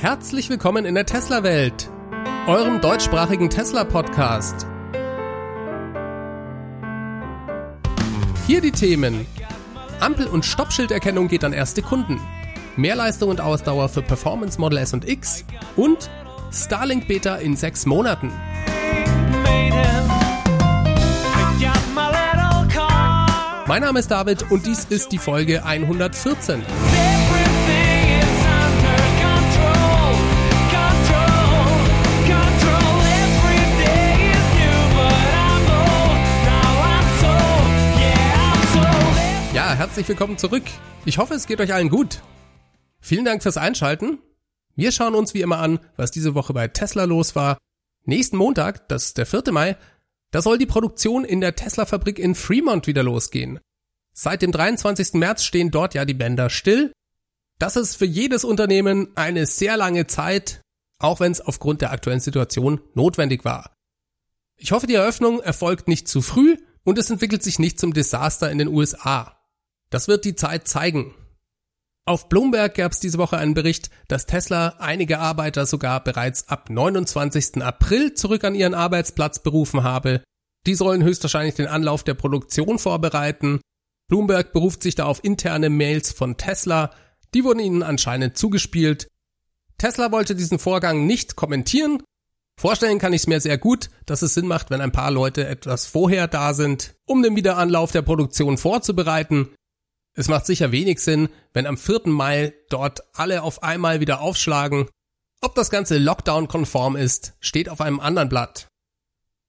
Herzlich willkommen in der Tesla-Welt, eurem deutschsprachigen Tesla-Podcast. Hier die Themen. Ampel- und Stoppschilderkennung geht an erste Kunden. Mehr Leistung und Ausdauer für Performance Model S und X und Starlink Beta in sechs Monaten. Mein Name ist David und dies ist die Folge 114. Ja, herzlich willkommen zurück. Ich hoffe, es geht euch allen gut. Vielen Dank fürs Einschalten. Wir schauen uns wie immer an, was diese Woche bei Tesla los war. Nächsten Montag, das ist der 4. Mai, da soll die Produktion in der Tesla-Fabrik in Fremont wieder losgehen. Seit dem 23. März stehen dort ja die Bänder still. Das ist für jedes Unternehmen eine sehr lange Zeit, auch wenn es aufgrund der aktuellen Situation notwendig war. Ich hoffe, die Eröffnung erfolgt nicht zu früh und es entwickelt sich nicht zum Desaster in den USA. Das wird die Zeit zeigen. Auf Bloomberg gab es diese Woche einen Bericht, dass Tesla einige Arbeiter sogar bereits ab 29. April zurück an ihren Arbeitsplatz berufen habe. Die sollen höchstwahrscheinlich den Anlauf der Produktion vorbereiten. Bloomberg beruft sich da auf interne Mails von Tesla. Die wurden ihnen anscheinend zugespielt. Tesla wollte diesen Vorgang nicht kommentieren. Vorstellen kann ich es mir sehr gut, dass es Sinn macht, wenn ein paar Leute etwas vorher da sind, um den Wiederanlauf der Produktion vorzubereiten. Es macht sicher wenig Sinn, wenn am 4. Mai dort alle auf einmal wieder aufschlagen. Ob das Ganze Lockdown-konform ist, steht auf einem anderen Blatt.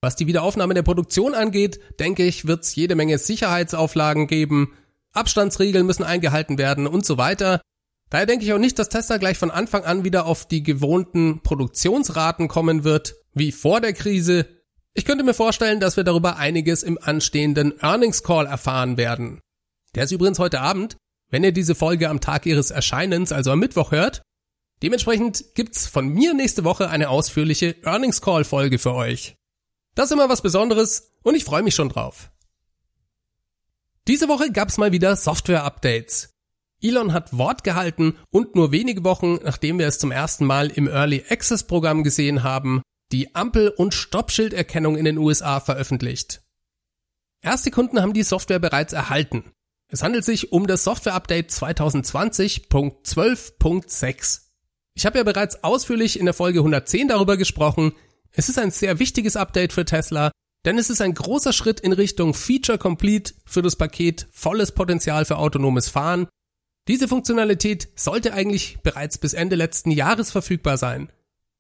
Was die Wiederaufnahme der Produktion angeht, denke ich, wird es jede Menge Sicherheitsauflagen geben, Abstandsregeln müssen eingehalten werden und so weiter. Daher denke ich auch nicht, dass Tesla gleich von Anfang an wieder auf die gewohnten Produktionsraten kommen wird, wie vor der Krise. Ich könnte mir vorstellen, dass wir darüber einiges im anstehenden Earnings Call erfahren werden. Der ist übrigens heute Abend, wenn ihr diese Folge am Tag ihres Erscheinens, also am Mittwoch hört. Dementsprechend gibt's von mir nächste Woche eine ausführliche Earnings Call Folge für euch. Das ist immer was Besonderes und ich freue mich schon drauf. Diese Woche gab's mal wieder Software-Updates. Elon hat Wort gehalten und nur wenige Wochen, nachdem wir es zum ersten Mal im Early Access Programm gesehen haben, die Ampel- und Stoppschilderkennung in den USA veröffentlicht. Erste Kunden haben die Software bereits erhalten. Es handelt sich um das Software-Update 2020.12.6. Ich habe ja bereits ausführlich in der Folge 110 darüber gesprochen. Es ist ein sehr wichtiges Update für Tesla, denn es ist ein großer Schritt in Richtung Feature Complete für das Paket volles Potenzial für autonomes Fahren. Diese Funktionalität sollte eigentlich bereits bis Ende letzten Jahres verfügbar sein.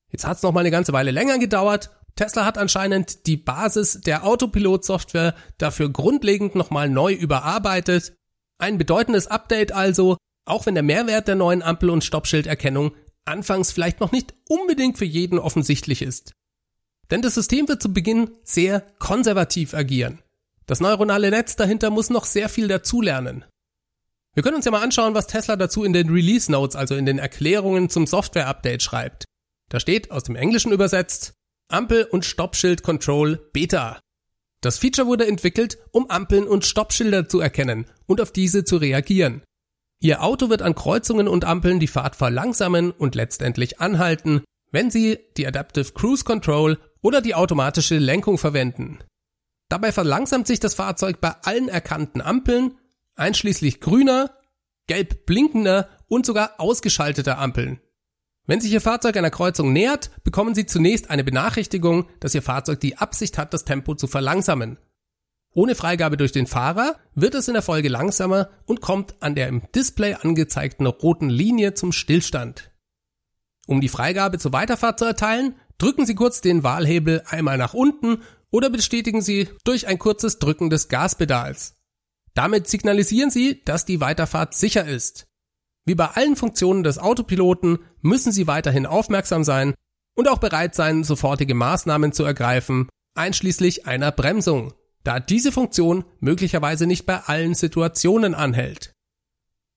Jetzt hat es noch mal eine ganze Weile länger gedauert Tesla hat anscheinend die Basis der Autopilot-Software dafür grundlegend nochmal neu überarbeitet. Ein bedeutendes Update also, auch wenn der Mehrwert der neuen Ampel- und Stoppschilderkennung anfangs vielleicht noch nicht unbedingt für jeden offensichtlich ist. Denn das System wird zu Beginn sehr konservativ agieren. Das neuronale Netz dahinter muss noch sehr viel dazulernen. Wir können uns ja mal anschauen, was Tesla dazu in den Release Notes, also in den Erklärungen zum Software-Update schreibt. Da steht aus dem Englischen übersetzt, Ampel- und Stoppschild Control Beta. Das Feature wurde entwickelt, um Ampeln und Stoppschilder zu erkennen und auf diese zu reagieren. Ihr Auto wird an Kreuzungen und Ampeln die Fahrt verlangsamen und letztendlich anhalten, wenn Sie die Adaptive Cruise Control oder die automatische Lenkung verwenden. Dabei verlangsamt sich das Fahrzeug bei allen erkannten Ampeln, einschließlich grüner, gelb blinkender und sogar ausgeschalteter Ampeln. Wenn sich Ihr Fahrzeug einer Kreuzung nähert, bekommen Sie zunächst eine Benachrichtigung, dass Ihr Fahrzeug die Absicht hat, das Tempo zu verlangsamen. Ohne Freigabe durch den Fahrer wird es in der Folge langsamer und kommt an der im Display angezeigten roten Linie zum Stillstand. Um die Freigabe zur Weiterfahrt zu erteilen, drücken Sie kurz den Wahlhebel einmal nach unten oder bestätigen Sie durch ein kurzes Drücken des Gaspedals. Damit signalisieren Sie, dass die Weiterfahrt sicher ist. Wie bei allen Funktionen des Autopiloten müssen Sie weiterhin aufmerksam sein und auch bereit sein, sofortige Maßnahmen zu ergreifen, einschließlich einer Bremsung, da diese Funktion möglicherweise nicht bei allen Situationen anhält.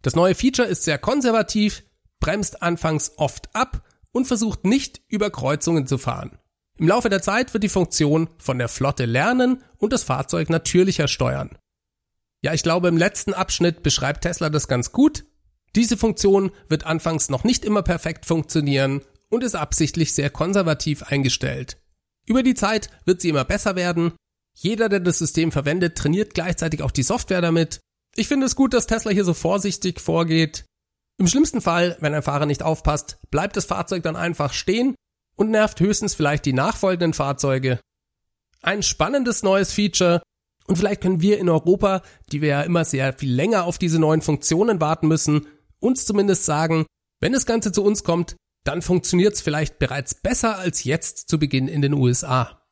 Das neue Feature ist sehr konservativ, bremst anfangs oft ab und versucht nicht über Kreuzungen zu fahren. Im Laufe der Zeit wird die Funktion von der Flotte lernen und das Fahrzeug natürlicher steuern. Ja, ich glaube, im letzten Abschnitt beschreibt Tesla das ganz gut. Diese Funktion wird anfangs noch nicht immer perfekt funktionieren und ist absichtlich sehr konservativ eingestellt. Über die Zeit wird sie immer besser werden. Jeder, der das System verwendet, trainiert gleichzeitig auch die Software damit. Ich finde es gut, dass Tesla hier so vorsichtig vorgeht. Im schlimmsten Fall, wenn ein Fahrer nicht aufpasst, bleibt das Fahrzeug dann einfach stehen und nervt höchstens vielleicht die nachfolgenden Fahrzeuge. Ein spannendes neues Feature und vielleicht können wir in Europa, die wir ja immer sehr viel länger auf diese neuen Funktionen warten müssen, uns zumindest sagen, wenn das Ganze zu uns kommt, dann funktioniert es vielleicht bereits besser als jetzt zu Beginn in den USA.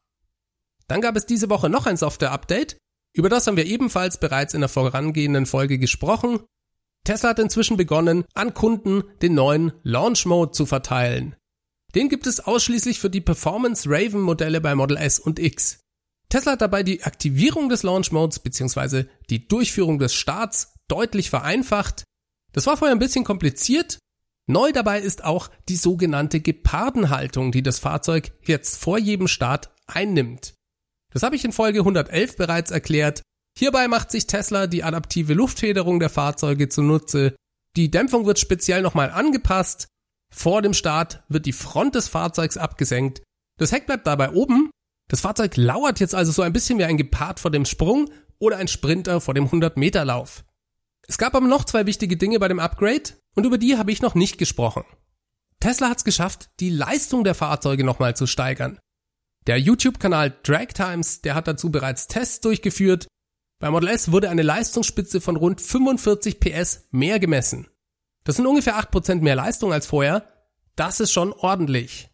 Dann gab es diese Woche noch ein Software-Update, über das haben wir ebenfalls bereits in der vorangehenden Folge gesprochen. Tesla hat inzwischen begonnen, an Kunden den neuen Launch Mode zu verteilen. Den gibt es ausschließlich für die Performance Raven Modelle bei Model S und X. Tesla hat dabei die Aktivierung des Launch Modes bzw. die Durchführung des Starts deutlich vereinfacht. Das war vorher ein bisschen kompliziert. Neu dabei ist auch die sogenannte Gepardenhaltung, die das Fahrzeug jetzt vor jedem Start einnimmt. Das habe ich in Folge 111 bereits erklärt. Hierbei macht sich Tesla die adaptive Luftfederung der Fahrzeuge zunutze. Die Dämpfung wird speziell nochmal angepasst. Vor dem Start wird die Front des Fahrzeugs abgesenkt. Das Heck bleibt dabei oben. Das Fahrzeug lauert jetzt also so ein bisschen wie ein Gepard vor dem Sprung oder ein Sprinter vor dem 100-Meter-Lauf. Es gab aber noch zwei wichtige Dinge bei dem Upgrade und über die habe ich noch nicht gesprochen. Tesla hat es geschafft, die Leistung der Fahrzeuge nochmal zu steigern. Der YouTube-Kanal Drag Times, der hat dazu bereits Tests durchgeführt. Bei Model S wurde eine Leistungsspitze von rund 45 PS mehr gemessen. Das sind ungefähr 8% mehr Leistung als vorher. Das ist schon ordentlich.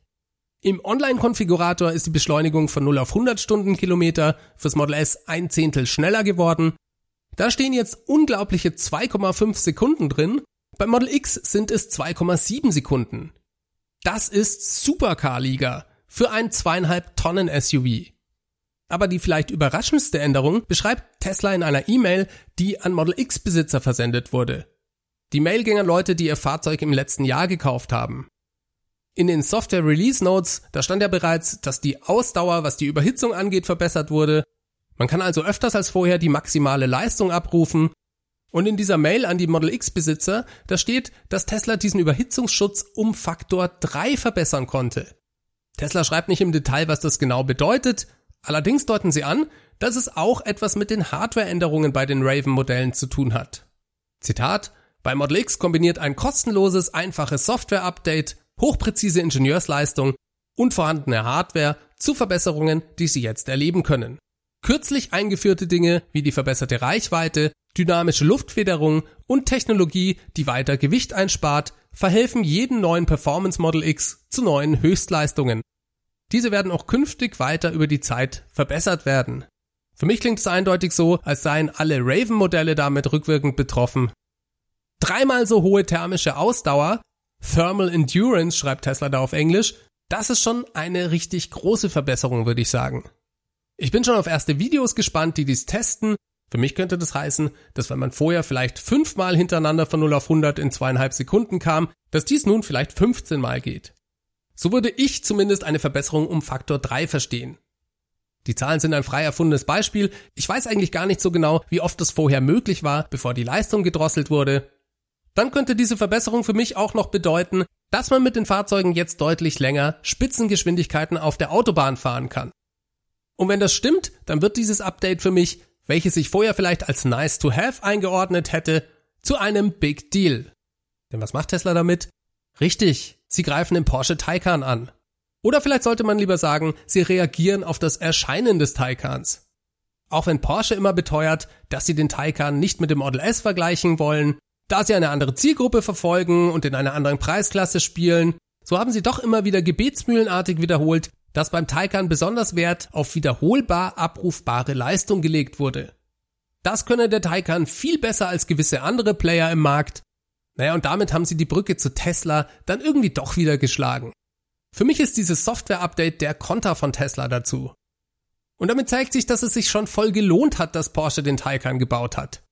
Im Online-Konfigurator ist die Beschleunigung von 0 auf 100 Stundenkilometer fürs Model S ein Zehntel schneller geworden. Da stehen jetzt unglaubliche 2,5 Sekunden drin. Beim Model X sind es 2,7 Sekunden. Das ist Supercar-Liga für ein zweieinhalb Tonnen SUV. Aber die vielleicht überraschendste Änderung beschreibt Tesla in einer E-Mail, die an Model X Besitzer versendet wurde. Die Mail ging an Leute, die ihr Fahrzeug im letzten Jahr gekauft haben. In den Software Release Notes, da stand ja bereits, dass die Ausdauer, was die Überhitzung angeht, verbessert wurde man kann also öfters als vorher die maximale Leistung abrufen. Und in dieser Mail an die Model X Besitzer, da steht, dass Tesla diesen Überhitzungsschutz um Faktor 3 verbessern konnte. Tesla schreibt nicht im Detail, was das genau bedeutet, allerdings deuten sie an, dass es auch etwas mit den Hardwareänderungen bei den Raven-Modellen zu tun hat. Zitat, bei Model X kombiniert ein kostenloses, einfaches Software-Update, hochpräzise Ingenieursleistung und vorhandene Hardware zu Verbesserungen, die Sie jetzt erleben können. Kürzlich eingeführte Dinge wie die verbesserte Reichweite, dynamische Luftfederung und Technologie, die weiter Gewicht einspart, verhelfen jedem neuen Performance Model X zu neuen Höchstleistungen. Diese werden auch künftig weiter über die Zeit verbessert werden. Für mich klingt es eindeutig so, als seien alle Raven-Modelle damit rückwirkend betroffen. Dreimal so hohe thermische Ausdauer, Thermal Endurance schreibt Tesla da auf Englisch, das ist schon eine richtig große Verbesserung, würde ich sagen. Ich bin schon auf erste Videos gespannt, die dies testen. Für mich könnte das heißen, dass wenn man vorher vielleicht fünfmal hintereinander von 0 auf 100 in zweieinhalb Sekunden kam, dass dies nun vielleicht 15 Mal geht. So würde ich zumindest eine Verbesserung um Faktor 3 verstehen. Die Zahlen sind ein frei erfundenes Beispiel. Ich weiß eigentlich gar nicht so genau, wie oft es vorher möglich war, bevor die Leistung gedrosselt wurde. Dann könnte diese Verbesserung für mich auch noch bedeuten, dass man mit den Fahrzeugen jetzt deutlich länger Spitzengeschwindigkeiten auf der Autobahn fahren kann. Und wenn das stimmt, dann wird dieses Update für mich, welches sich vorher vielleicht als nice to have eingeordnet hätte, zu einem Big Deal. Denn was macht Tesla damit? Richtig, sie greifen den Porsche Taycan an. Oder vielleicht sollte man lieber sagen, sie reagieren auf das Erscheinen des Taycans. Auch wenn Porsche immer beteuert, dass sie den Taycan nicht mit dem Model S vergleichen wollen, da sie eine andere Zielgruppe verfolgen und in einer anderen Preisklasse spielen, so haben sie doch immer wieder gebetsmühlenartig wiederholt, dass beim Taycan besonders Wert auf wiederholbar abrufbare Leistung gelegt wurde. Das könne der Taycan viel besser als gewisse andere Player im Markt. Naja, und damit haben sie die Brücke zu Tesla dann irgendwie doch wieder geschlagen. Für mich ist dieses Software-Update der Konter von Tesla dazu. Und damit zeigt sich, dass es sich schon voll gelohnt hat, dass Porsche den Taycan gebaut hat.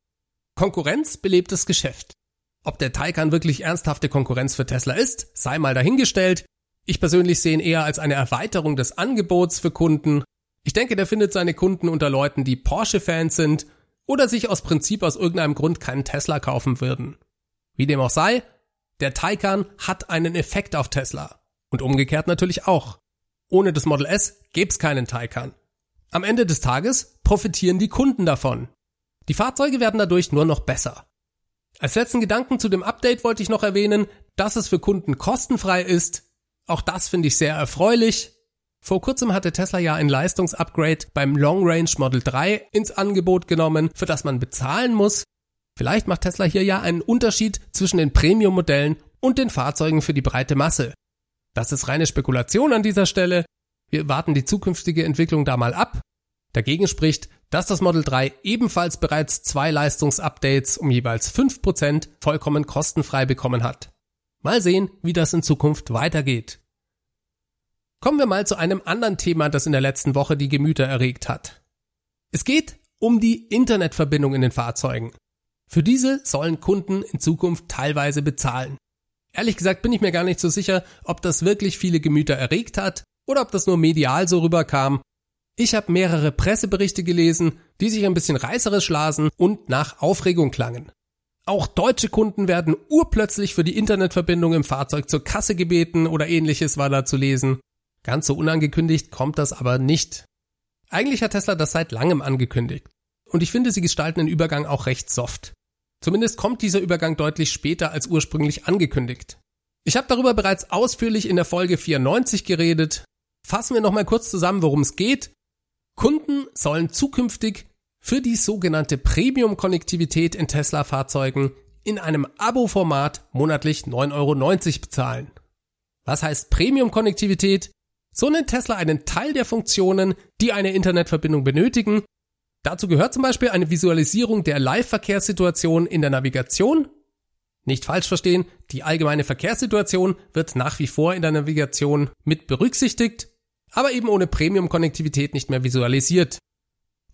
Konkurrenz belebt das Geschäft. Ob der Taycan wirklich ernsthafte Konkurrenz für Tesla ist, sei mal dahingestellt. Ich persönlich sehe ihn eher als eine Erweiterung des Angebots für Kunden. Ich denke, der findet seine Kunden unter Leuten, die Porsche-Fans sind oder sich aus Prinzip aus irgendeinem Grund keinen Tesla kaufen würden. Wie dem auch sei, der Taycan hat einen Effekt auf Tesla. Und umgekehrt natürlich auch. Ohne das Model S gäb's keinen Taycan. Am Ende des Tages profitieren die Kunden davon. Die Fahrzeuge werden dadurch nur noch besser. Als letzten Gedanken zu dem Update wollte ich noch erwähnen, dass es für Kunden kostenfrei ist. Auch das finde ich sehr erfreulich. Vor kurzem hatte Tesla ja ein Leistungsupgrade beim Long Range Model 3 ins Angebot genommen, für das man bezahlen muss. Vielleicht macht Tesla hier ja einen Unterschied zwischen den Premium-Modellen und den Fahrzeugen für die breite Masse. Das ist reine Spekulation an dieser Stelle. Wir warten die zukünftige Entwicklung da mal ab. Dagegen spricht, dass das Model 3 ebenfalls bereits zwei Leistungsupdates um jeweils 5% vollkommen kostenfrei bekommen hat. Mal sehen, wie das in Zukunft weitergeht. Kommen wir mal zu einem anderen Thema, das in der letzten Woche die Gemüter erregt hat. Es geht um die Internetverbindung in den Fahrzeugen. Für diese sollen Kunden in Zukunft teilweise bezahlen. Ehrlich gesagt bin ich mir gar nicht so sicher, ob das wirklich viele Gemüter erregt hat oder ob das nur medial so rüberkam. Ich habe mehrere Presseberichte gelesen, die sich ein bisschen reißerisch lasen und nach Aufregung klangen. Auch deutsche Kunden werden urplötzlich für die Internetverbindung im Fahrzeug zur Kasse gebeten oder ähnliches war da zu lesen. Ganz so unangekündigt kommt das aber nicht. Eigentlich hat Tesla das seit langem angekündigt. Und ich finde, sie gestalten den Übergang auch recht soft. Zumindest kommt dieser Übergang deutlich später als ursprünglich angekündigt. Ich habe darüber bereits ausführlich in der Folge 94 geredet. Fassen wir nochmal kurz zusammen, worum es geht. Kunden sollen zukünftig für die sogenannte Premium-Konnektivität in Tesla-Fahrzeugen in einem Abo-Format monatlich 9,90 Euro bezahlen. Was heißt Premium-Konnektivität? So nennt Tesla einen Teil der Funktionen, die eine Internetverbindung benötigen, Dazu gehört zum Beispiel eine Visualisierung der Live-Verkehrssituation in der Navigation. Nicht falsch verstehen, die allgemeine Verkehrssituation wird nach wie vor in der Navigation mit berücksichtigt, aber eben ohne Premium-Konnektivität nicht mehr visualisiert.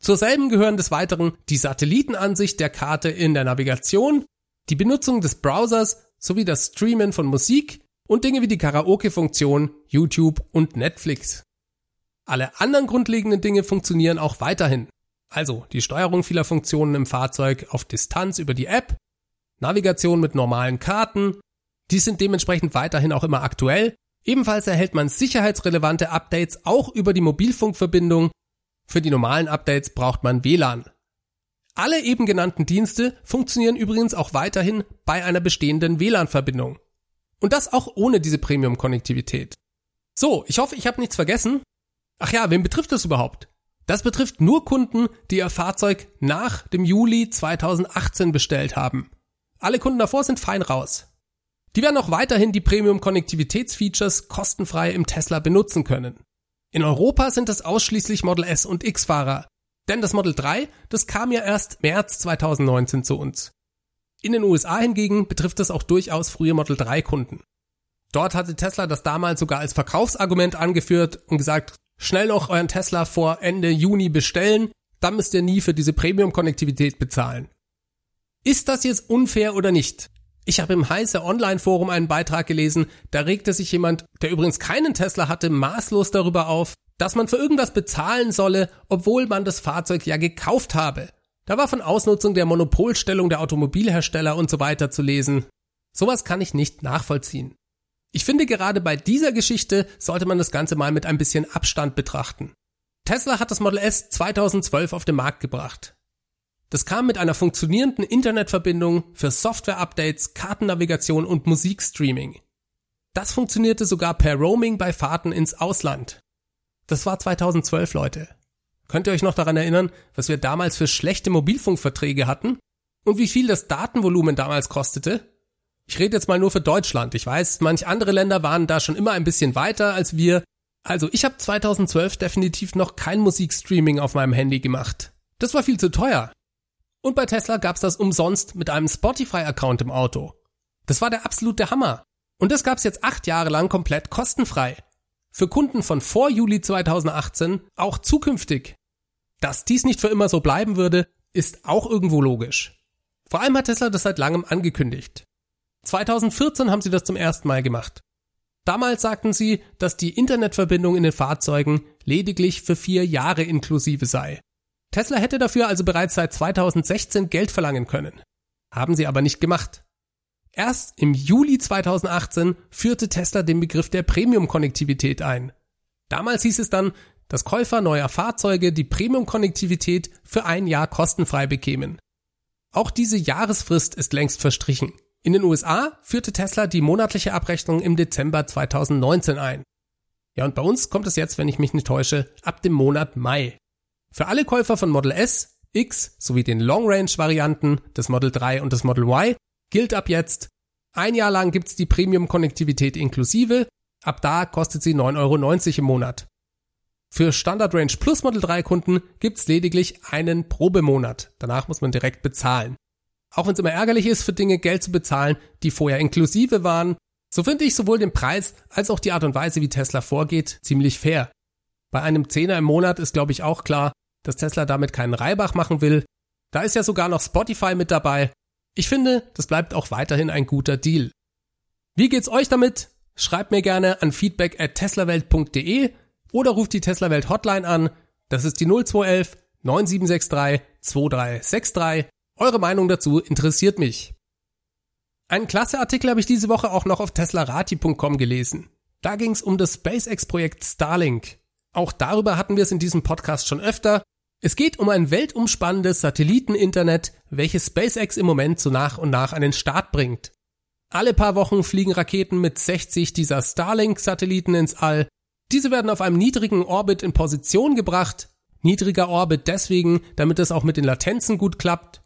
Zur selben gehören des Weiteren die Satellitenansicht der Karte in der Navigation, die Benutzung des Browsers sowie das Streamen von Musik und Dinge wie die Karaoke-Funktion, YouTube und Netflix. Alle anderen grundlegenden Dinge funktionieren auch weiterhin. Also die Steuerung vieler Funktionen im Fahrzeug auf Distanz über die App, Navigation mit normalen Karten, die sind dementsprechend weiterhin auch immer aktuell. Ebenfalls erhält man sicherheitsrelevante Updates auch über die Mobilfunkverbindung. Für die normalen Updates braucht man WLAN. Alle eben genannten Dienste funktionieren übrigens auch weiterhin bei einer bestehenden WLAN-Verbindung. Und das auch ohne diese Premium-Konnektivität. So, ich hoffe, ich habe nichts vergessen. Ach ja, wen betrifft das überhaupt? Das betrifft nur Kunden, die ihr Fahrzeug nach dem Juli 2018 bestellt haben. Alle Kunden davor sind fein raus. Die werden auch weiterhin die Premium-Konnektivitätsfeatures kostenfrei im Tesla benutzen können. In Europa sind es ausschließlich Model S und X-Fahrer. Denn das Model 3, das kam ja erst März 2019 zu uns. In den USA hingegen betrifft es auch durchaus frühe Model 3 Kunden. Dort hatte Tesla das damals sogar als Verkaufsargument angeführt und gesagt, schnell noch euren Tesla vor Ende Juni bestellen, dann müsst ihr nie für diese Premium-Konnektivität bezahlen. Ist das jetzt unfair oder nicht? Ich habe im Heiße Online-Forum einen Beitrag gelesen, da regte sich jemand, der übrigens keinen Tesla hatte, maßlos darüber auf, dass man für irgendwas bezahlen solle, obwohl man das Fahrzeug ja gekauft habe. Da war von Ausnutzung der Monopolstellung der Automobilhersteller und so weiter zu lesen. Sowas kann ich nicht nachvollziehen. Ich finde gerade bei dieser Geschichte sollte man das Ganze mal mit ein bisschen Abstand betrachten. Tesla hat das Model S 2012 auf den Markt gebracht. Das kam mit einer funktionierenden Internetverbindung für Software-Updates, Kartennavigation und Musikstreaming. Das funktionierte sogar per Roaming bei Fahrten ins Ausland. Das war 2012, Leute. Könnt ihr euch noch daran erinnern, was wir damals für schlechte Mobilfunkverträge hatten? Und wie viel das Datenvolumen damals kostete? Ich rede jetzt mal nur für Deutschland. Ich weiß, manch andere Länder waren da schon immer ein bisschen weiter als wir. Also ich habe 2012 definitiv noch kein Musikstreaming auf meinem Handy gemacht. Das war viel zu teuer. Und bei Tesla gab's das umsonst mit einem Spotify-Account im Auto. Das war der absolute Hammer. Und das gab's jetzt acht Jahre lang komplett kostenfrei. Für Kunden von vor Juli 2018 auch zukünftig. Dass dies nicht für immer so bleiben würde, ist auch irgendwo logisch. Vor allem hat Tesla das seit langem angekündigt. 2014 haben sie das zum ersten Mal gemacht. Damals sagten sie, dass die Internetverbindung in den Fahrzeugen lediglich für vier Jahre inklusive sei. Tesla hätte dafür also bereits seit 2016 Geld verlangen können. Haben sie aber nicht gemacht. Erst im Juli 2018 führte Tesla den Begriff der Premium-Konnektivität ein. Damals hieß es dann, dass Käufer neuer Fahrzeuge die Premium-Konnektivität für ein Jahr kostenfrei bekämen. Auch diese Jahresfrist ist längst verstrichen. In den USA führte Tesla die monatliche Abrechnung im Dezember 2019 ein. Ja, und bei uns kommt es jetzt, wenn ich mich nicht täusche, ab dem Monat Mai. Für alle Käufer von Model S, X sowie den Long-Range-Varianten des Model 3 und des Model Y gilt ab jetzt, ein Jahr lang gibt's die Premium-Konnektivität inklusive, ab da kostet sie 9,90 Euro im Monat. Für Standard Range Plus Model 3 Kunden gibt's lediglich einen Probemonat. Danach muss man direkt bezahlen. Auch wenn es immer ärgerlich ist, für Dinge Geld zu bezahlen, die vorher inklusive waren, so finde ich sowohl den Preis als auch die Art und Weise, wie Tesla vorgeht, ziemlich fair. Bei einem Zehner im Monat ist, glaube ich, auch klar, dass Tesla damit keinen Reibach machen will. Da ist ja sogar noch Spotify mit dabei ich finde, das bleibt auch weiterhin ein guter Deal. Wie geht's euch damit? Schreibt mir gerne an feedback at teslawelt.de oder ruft die Teslawelt Hotline an. Das ist die 0211 9763 2363. Eure Meinung dazu interessiert mich. Einen klasse Artikel habe ich diese Woche auch noch auf teslarati.com gelesen. Da ging es um das SpaceX-Projekt Starlink. Auch darüber hatten wir es in diesem Podcast schon öfter. Es geht um ein weltumspannendes Satelliteninternet, welches SpaceX im Moment so nach und nach an den Start bringt. Alle paar Wochen fliegen Raketen mit 60 dieser Starlink-Satelliten ins All. Diese werden auf einem niedrigen Orbit in Position gebracht. Niedriger Orbit deswegen, damit es auch mit den Latenzen gut klappt.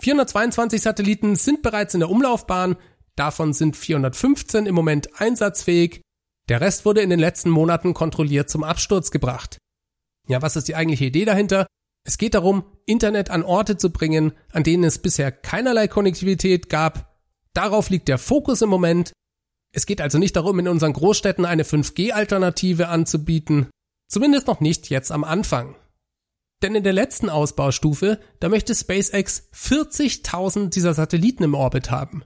422 Satelliten sind bereits in der Umlaufbahn, davon sind 415 im Moment einsatzfähig. Der Rest wurde in den letzten Monaten kontrolliert zum Absturz gebracht. Ja, was ist die eigentliche Idee dahinter? Es geht darum, Internet an Orte zu bringen, an denen es bisher keinerlei Konnektivität gab. Darauf liegt der Fokus im Moment. Es geht also nicht darum, in unseren Großstädten eine 5G-Alternative anzubieten. Zumindest noch nicht jetzt am Anfang. Denn in der letzten Ausbaustufe, da möchte SpaceX 40.000 dieser Satelliten im Orbit haben.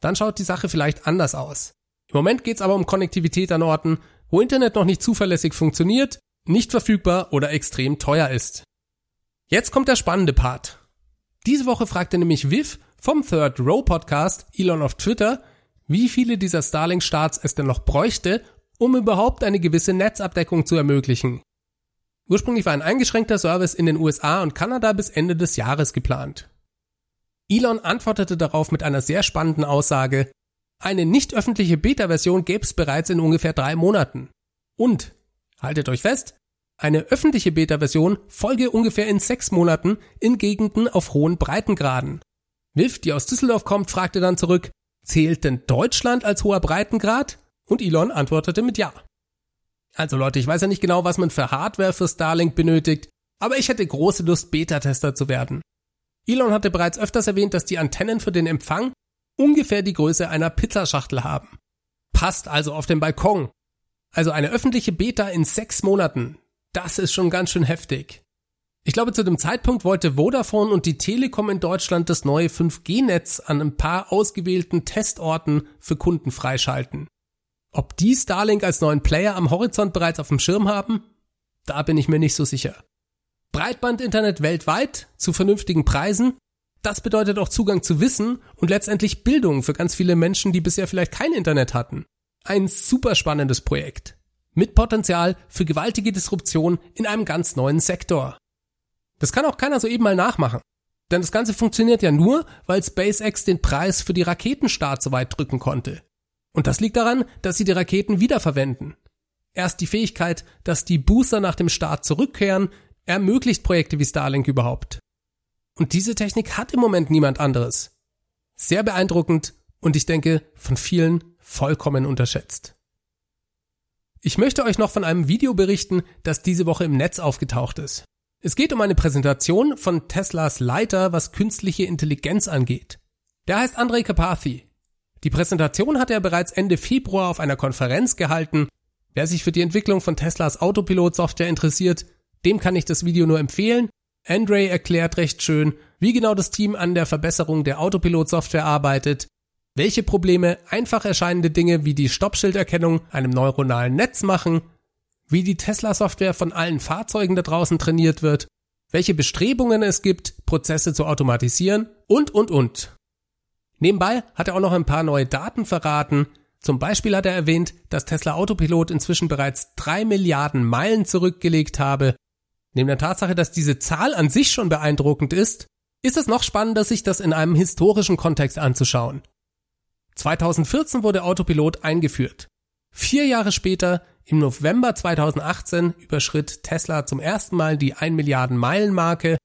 Dann schaut die Sache vielleicht anders aus. Im Moment geht es aber um Konnektivität an Orten, wo Internet noch nicht zuverlässig funktioniert, nicht verfügbar oder extrem teuer ist. Jetzt kommt der spannende Part. Diese Woche fragte nämlich Viv vom Third Row Podcast Elon auf Twitter, wie viele dieser Starlink-Starts es denn noch bräuchte, um überhaupt eine gewisse Netzabdeckung zu ermöglichen. Ursprünglich war ein eingeschränkter Service in den USA und Kanada bis Ende des Jahres geplant. Elon antwortete darauf mit einer sehr spannenden Aussage, eine nicht öffentliche Beta-Version gäbe es bereits in ungefähr drei Monaten. Und, haltet euch fest, eine öffentliche Beta-Version folge ungefähr in sechs Monaten in Gegenden auf hohen Breitengraden. Wilf, die aus Düsseldorf kommt, fragte dann zurück, zählt denn Deutschland als hoher Breitengrad? Und Elon antwortete mit Ja. Also Leute, ich weiß ja nicht genau, was man für Hardware für Starlink benötigt, aber ich hätte große Lust, Beta-Tester zu werden. Elon hatte bereits öfters erwähnt, dass die Antennen für den Empfang ungefähr die Größe einer Pizzaschachtel haben. Passt also auf den Balkon. Also eine öffentliche Beta in sechs Monaten. Das ist schon ganz schön heftig. Ich glaube, zu dem Zeitpunkt wollte Vodafone und die Telekom in Deutschland das neue 5G-Netz an ein paar ausgewählten Testorten für Kunden freischalten. Ob die Starlink als neuen Player am Horizont bereits auf dem Schirm haben? Da bin ich mir nicht so sicher. Breitbandinternet weltweit zu vernünftigen Preisen, das bedeutet auch Zugang zu Wissen und letztendlich Bildung für ganz viele Menschen, die bisher vielleicht kein Internet hatten. Ein super spannendes Projekt mit Potenzial für gewaltige Disruption in einem ganz neuen Sektor. Das kann auch keiner so eben mal nachmachen. Denn das Ganze funktioniert ja nur, weil SpaceX den Preis für die Raketenstart so weit drücken konnte. Und das liegt daran, dass sie die Raketen wiederverwenden. Erst die Fähigkeit, dass die Booster nach dem Start zurückkehren, ermöglicht Projekte wie Starlink überhaupt. Und diese Technik hat im Moment niemand anderes. Sehr beeindruckend und ich denke von vielen vollkommen unterschätzt. Ich möchte euch noch von einem Video berichten, das diese Woche im Netz aufgetaucht ist. Es geht um eine Präsentation von Teslas Leiter, was künstliche Intelligenz angeht. Der heißt Andrei Karpathy. Die Präsentation hat er bereits Ende Februar auf einer Konferenz gehalten. Wer sich für die Entwicklung von Teslas Autopilot-Software interessiert, dem kann ich das Video nur empfehlen. Andre erklärt recht schön, wie genau das Team an der Verbesserung der Autopilot-Software arbeitet welche Probleme einfach erscheinende Dinge wie die Stoppschilderkennung einem neuronalen Netz machen, wie die Tesla-Software von allen Fahrzeugen da draußen trainiert wird, welche Bestrebungen es gibt, Prozesse zu automatisieren und, und, und. Nebenbei hat er auch noch ein paar neue Daten verraten. Zum Beispiel hat er erwähnt, dass Tesla Autopilot inzwischen bereits drei Milliarden Meilen zurückgelegt habe. Neben der Tatsache, dass diese Zahl an sich schon beeindruckend ist, ist es noch spannender, sich das in einem historischen Kontext anzuschauen. 2014 wurde Autopilot eingeführt. Vier Jahre später, im November 2018, überschritt Tesla zum ersten Mal die 1 Milliarden Meilen Marke,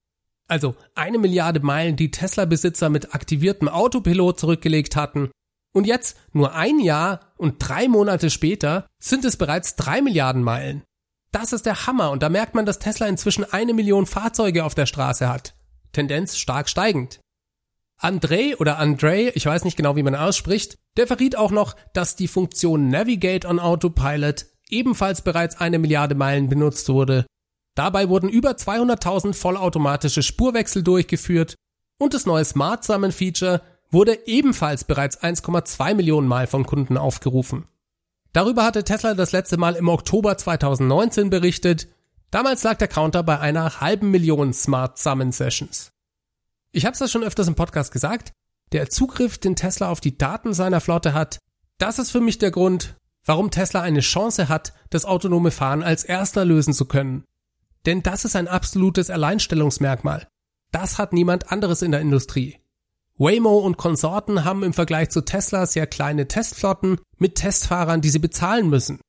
also eine Milliarde Meilen, die Tesla-Besitzer mit aktiviertem Autopilot zurückgelegt hatten. Und jetzt, nur ein Jahr und drei Monate später, sind es bereits drei Milliarden Meilen. Das ist der Hammer und da merkt man, dass Tesla inzwischen eine Million Fahrzeuge auf der Straße hat. Tendenz stark steigend. Andrei oder Andrei, ich weiß nicht genau, wie man ausspricht, der verriet auch noch, dass die Funktion Navigate on Autopilot ebenfalls bereits eine Milliarde Meilen benutzt wurde. Dabei wurden über 200.000 vollautomatische Spurwechsel durchgeführt und das neue Smart Summon Feature wurde ebenfalls bereits 1,2 Millionen Mal von Kunden aufgerufen. Darüber hatte Tesla das letzte Mal im Oktober 2019 berichtet. Damals lag der Counter bei einer halben Million Smart Summon Sessions. Ich habe es ja schon öfters im Podcast gesagt, der Zugriff, den Tesla auf die Daten seiner Flotte hat, das ist für mich der Grund, warum Tesla eine Chance hat, das autonome Fahren als erster lösen zu können. Denn das ist ein absolutes Alleinstellungsmerkmal. Das hat niemand anderes in der Industrie. Waymo und Konsorten haben im Vergleich zu Tesla sehr kleine Testflotten mit Testfahrern, die sie bezahlen müssen.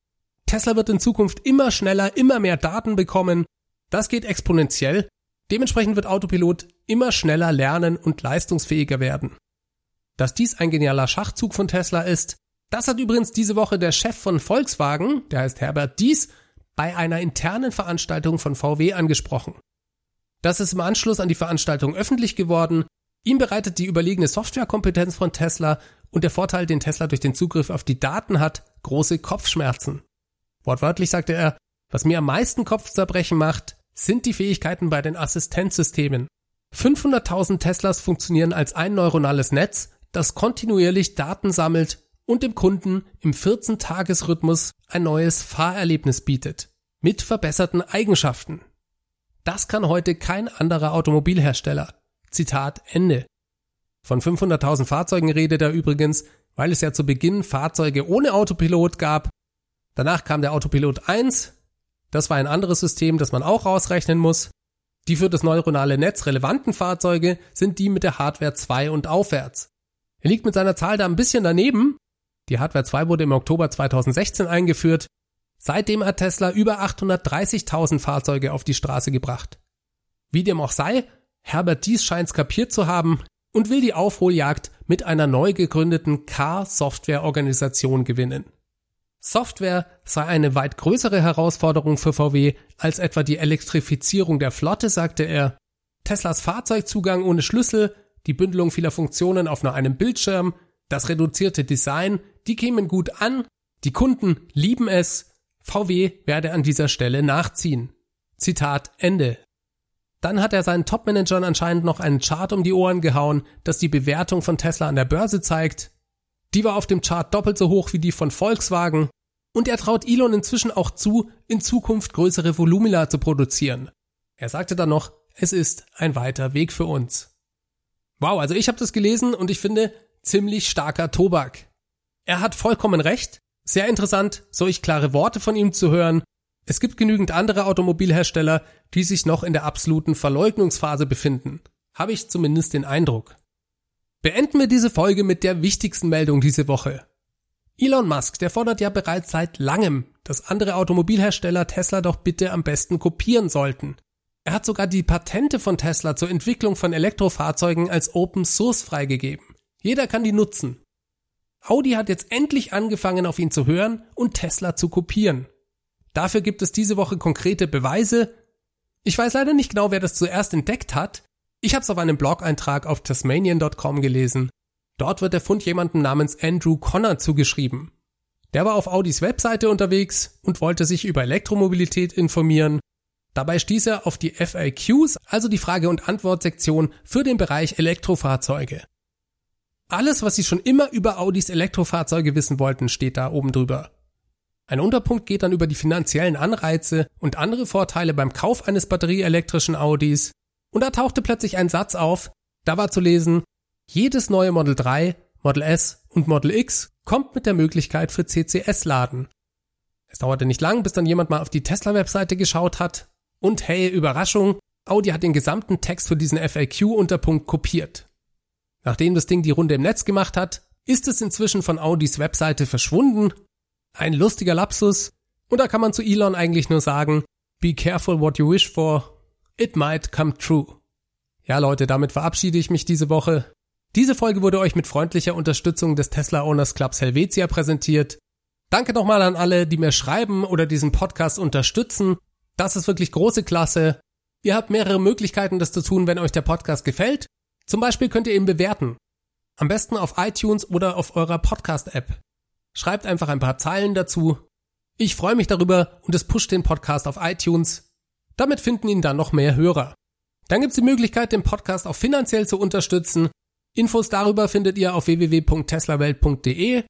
Tesla wird in Zukunft immer schneller, immer mehr Daten bekommen. Das geht exponentiell. Dementsprechend wird Autopilot immer schneller lernen und leistungsfähiger werden. Dass dies ein genialer Schachzug von Tesla ist, das hat übrigens diese Woche der Chef von Volkswagen, der heißt Herbert Dies, bei einer internen Veranstaltung von VW angesprochen. Das ist im Anschluss an die Veranstaltung öffentlich geworden Ihm bereitet die überlegene Softwarekompetenz von Tesla und der Vorteil, den Tesla durch den Zugriff auf die Daten hat, große Kopfschmerzen. Wortwörtlich sagte er, was mir am meisten Kopfzerbrechen macht, sind die Fähigkeiten bei den Assistenzsystemen. 500.000 Teslas funktionieren als ein neuronales Netz, das kontinuierlich Daten sammelt und dem Kunden im 14-Tages-Rhythmus ein neues Fahrerlebnis bietet. Mit verbesserten Eigenschaften. Das kann heute kein anderer Automobilhersteller. Zitat Ende. Von 500.000 Fahrzeugen redet er übrigens, weil es ja zu Beginn Fahrzeuge ohne Autopilot gab. Danach kam der Autopilot 1. Das war ein anderes System, das man auch rausrechnen muss. Die für das neuronale Netz relevanten Fahrzeuge sind die mit der Hardware 2 und aufwärts. Er liegt mit seiner Zahl da ein bisschen daneben. Die Hardware 2 wurde im Oktober 2016 eingeführt. Seitdem hat Tesla über 830.000 Fahrzeuge auf die Straße gebracht. Wie dem auch sei, Herbert Dies scheint's kapiert zu haben und will die Aufholjagd mit einer neu gegründeten Car-Software-Organisation gewinnen. Software sei eine weit größere Herausforderung für VW als etwa die Elektrifizierung der Flotte, sagte er. Teslas Fahrzeugzugang ohne Schlüssel, die Bündelung vieler Funktionen auf nur einem Bildschirm, das reduzierte Design, die kämen gut an, die Kunden lieben es, VW werde an dieser Stelle nachziehen. Zitat Ende. Dann hat er seinen Topmanagern anscheinend noch einen Chart um die Ohren gehauen, das die Bewertung von Tesla an der Börse zeigt. Die war auf dem Chart doppelt so hoch wie die von Volkswagen. Und er traut Elon inzwischen auch zu, in Zukunft größere Volumina zu produzieren. Er sagte dann noch, es ist ein weiter Weg für uns. Wow, also ich habe das gelesen und ich finde ziemlich starker Tobak. Er hat vollkommen recht. Sehr interessant, solch klare Worte von ihm zu hören es gibt genügend andere Automobilhersteller, die sich noch in der absoluten Verleugnungsphase befinden. Habe ich zumindest den Eindruck. Beenden wir diese Folge mit der wichtigsten Meldung diese Woche. Elon Musk, der fordert ja bereits seit langem, dass andere Automobilhersteller Tesla doch bitte am besten kopieren sollten. Er hat sogar die Patente von Tesla zur Entwicklung von Elektrofahrzeugen als Open Source freigegeben. Jeder kann die nutzen. Audi hat jetzt endlich angefangen auf ihn zu hören und Tesla zu kopieren. Dafür gibt es diese Woche konkrete Beweise. Ich weiß leider nicht genau, wer das zuerst entdeckt hat. Ich habe es auf einem Blog-Eintrag auf tasmanian.com gelesen. Dort wird der Fund jemandem namens Andrew Connor zugeschrieben. Der war auf Audis Webseite unterwegs und wollte sich über Elektromobilität informieren. Dabei stieß er auf die FAQs, also die Frage- und Antwortsektion für den Bereich Elektrofahrzeuge. Alles, was Sie schon immer über Audis Elektrofahrzeuge wissen wollten, steht da oben drüber. Ein Unterpunkt geht dann über die finanziellen Anreize und andere Vorteile beim Kauf eines batterieelektrischen Audis. Und da tauchte plötzlich ein Satz auf, da war zu lesen, Jedes neue Model 3, Model S und Model X kommt mit der Möglichkeit für CCS-Laden. Es dauerte nicht lang, bis dann jemand mal auf die Tesla-Webseite geschaut hat und hey, Überraschung, Audi hat den gesamten Text für diesen FAQ-Unterpunkt kopiert. Nachdem das Ding die Runde im Netz gemacht hat, ist es inzwischen von Audis Webseite verschwunden. Ein lustiger Lapsus. Und da kann man zu Elon eigentlich nur sagen, be careful what you wish for. It might come true. Ja Leute, damit verabschiede ich mich diese Woche. Diese Folge wurde euch mit freundlicher Unterstützung des Tesla Owners Clubs Helvetia präsentiert. Danke nochmal an alle, die mir schreiben oder diesen Podcast unterstützen. Das ist wirklich große Klasse. Ihr habt mehrere Möglichkeiten, das zu tun, wenn euch der Podcast gefällt. Zum Beispiel könnt ihr ihn bewerten. Am besten auf iTunes oder auf eurer Podcast-App. Schreibt einfach ein paar Zeilen dazu. Ich freue mich darüber und es pusht den Podcast auf iTunes. Damit finden ihn dann noch mehr Hörer. Dann gibt es die Möglichkeit, den Podcast auch finanziell zu unterstützen. Infos darüber findet ihr auf www.teslawelt.de.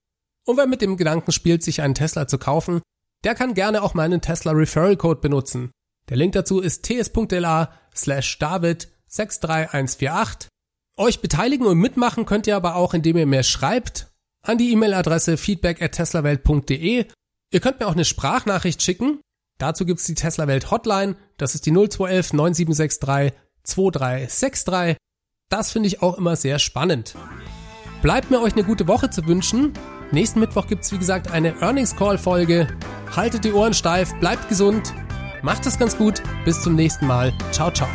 Und wer mit dem Gedanken spielt, sich einen Tesla zu kaufen, der kann gerne auch meinen Tesla Referral Code benutzen. Der Link dazu ist ts.la slash david 63148. Euch beteiligen und mitmachen könnt ihr aber auch, indem ihr mir schreibt an die E-Mail-Adresse feedback at teslawelt.de. Ihr könnt mir auch eine Sprachnachricht schicken. Dazu gibt's die Tesla Welt Hotline. Das ist die 0211 9763 2363. Das finde ich auch immer sehr spannend. Bleibt mir euch eine gute Woche zu wünschen. Nächsten Mittwoch gibt's wie gesagt eine Earnings Call Folge. Haltet die Ohren steif, bleibt gesund Macht es ganz gut. Bis zum nächsten Mal. Ciao, ciao.